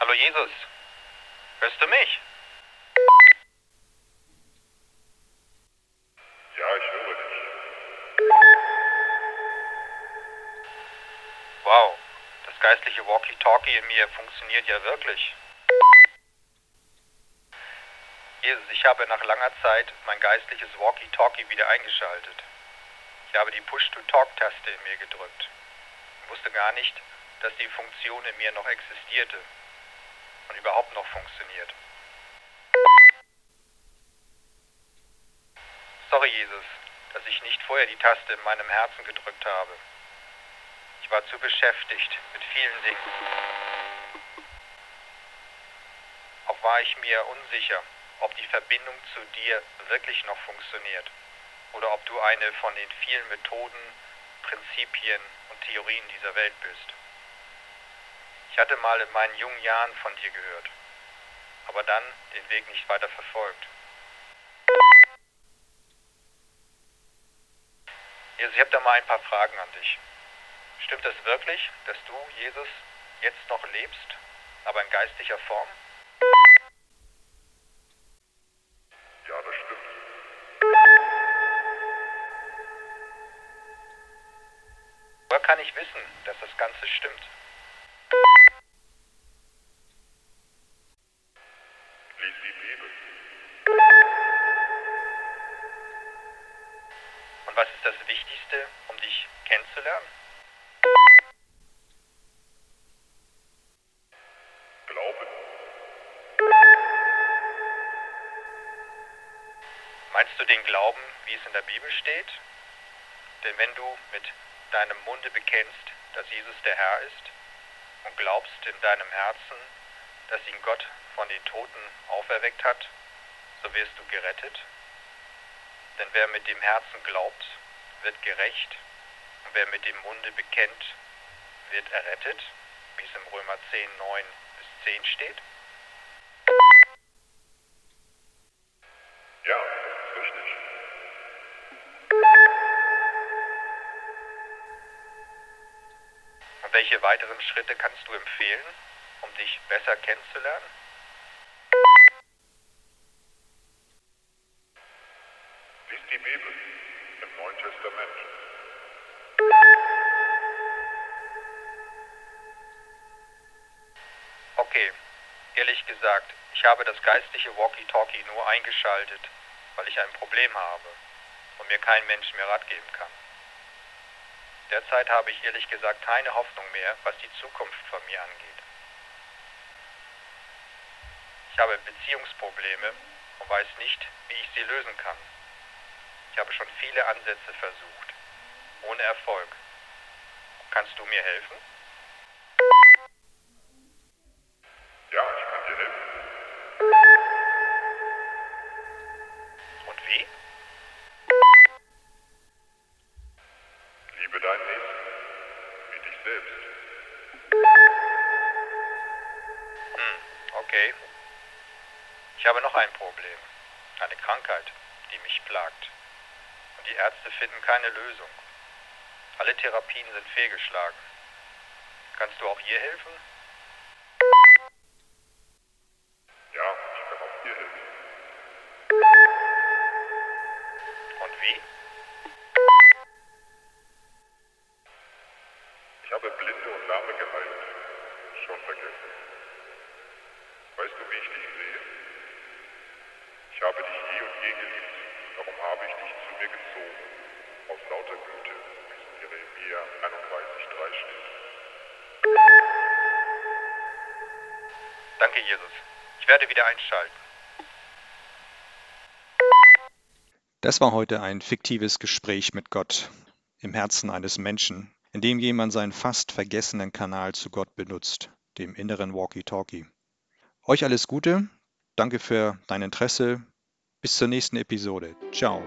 Hallo Jesus. Hörst du mich? Ja, ich höre dich. Wow. Das geistliche Walkie-Talkie in mir funktioniert ja wirklich. Jesus, ich habe nach langer Zeit mein geistliches Walkie-Talkie wieder eingeschaltet. Ich habe die Push-to-Talk-Taste in mir gedrückt. Ich wusste gar nicht, dass die Funktion in mir noch existierte und überhaupt noch funktioniert. Sorry, Jesus, dass ich nicht vorher die Taste in meinem Herzen gedrückt habe. Ich war zu beschäftigt mit vielen Dingen. Auch war ich mir unsicher, ob die Verbindung zu dir wirklich noch funktioniert oder ob du eine von den vielen Methoden, Prinzipien und Theorien dieser Welt bist. Ich hatte mal in meinen jungen Jahren von dir gehört, aber dann den Weg nicht weiter verfolgt. Jesus, ich habe da mal ein paar Fragen an dich. Stimmt es wirklich, dass du, Jesus, jetzt noch lebst, aber in geistlicher Form? Ja, das stimmt. Woher kann ich wissen, dass das Ganze stimmt? Lies die Bibel. Und was ist das Wichtigste, um dich kennenzulernen? Glauben. Meinst du den Glauben, wie es in der Bibel steht? Denn wenn du mit deinem Munde bekennst, dass Jesus der Herr ist und glaubst in deinem Herzen, dass ihn Gott von den Toten auferweckt hat, so wirst du gerettet. Denn wer mit dem Herzen glaubt, wird gerecht. Und wer mit dem Munde bekennt, wird errettet, wie es im Römer 10, 9 bis 10 steht. Ja, richtig. Und welche weiteren Schritte kannst du empfehlen, um dich besser kennenzulernen? Lies die Bibel im Neuen Testament. Okay, ehrlich gesagt, ich habe das geistliche Walkie-Talkie nur eingeschaltet, weil ich ein Problem habe und mir kein Mensch mehr Rat geben kann. Derzeit habe ich ehrlich gesagt keine Hoffnung mehr, was die Zukunft von mir angeht. Ich habe Beziehungsprobleme und weiß nicht, wie ich sie lösen kann. Ich habe schon viele Ansätze versucht, ohne Erfolg. Kannst du mir helfen? Ja, ich kann dir helfen. Und wie? Liebe deinen Nächsten wie dich selbst. Okay. Ich habe noch ein Problem. Eine Krankheit, die mich plagt. Und die Ärzte finden keine Lösung. Alle Therapien sind fehlgeschlagen. Kannst du auch hier helfen? Ja, ich kann auch dir helfen. Und wie? Ich habe Blinde und Lahme geheilt. Schon vergessen. Weißt du, wie ich dich sehe? Ich habe dich eh und je geliebt. Darum habe ich dich zu mir gezogen. Aus lauter Güte, wie es in Jeremia 31,3 steht. Danke, Jesus. Ich werde wieder einschalten. Das war heute ein fiktives Gespräch mit Gott im Herzen eines Menschen, in dem jemand seinen fast vergessenen Kanal zu Gott benutzt, dem inneren Walkie-Talkie. Euch alles Gute, danke für dein Interesse, bis zur nächsten Episode. Ciao.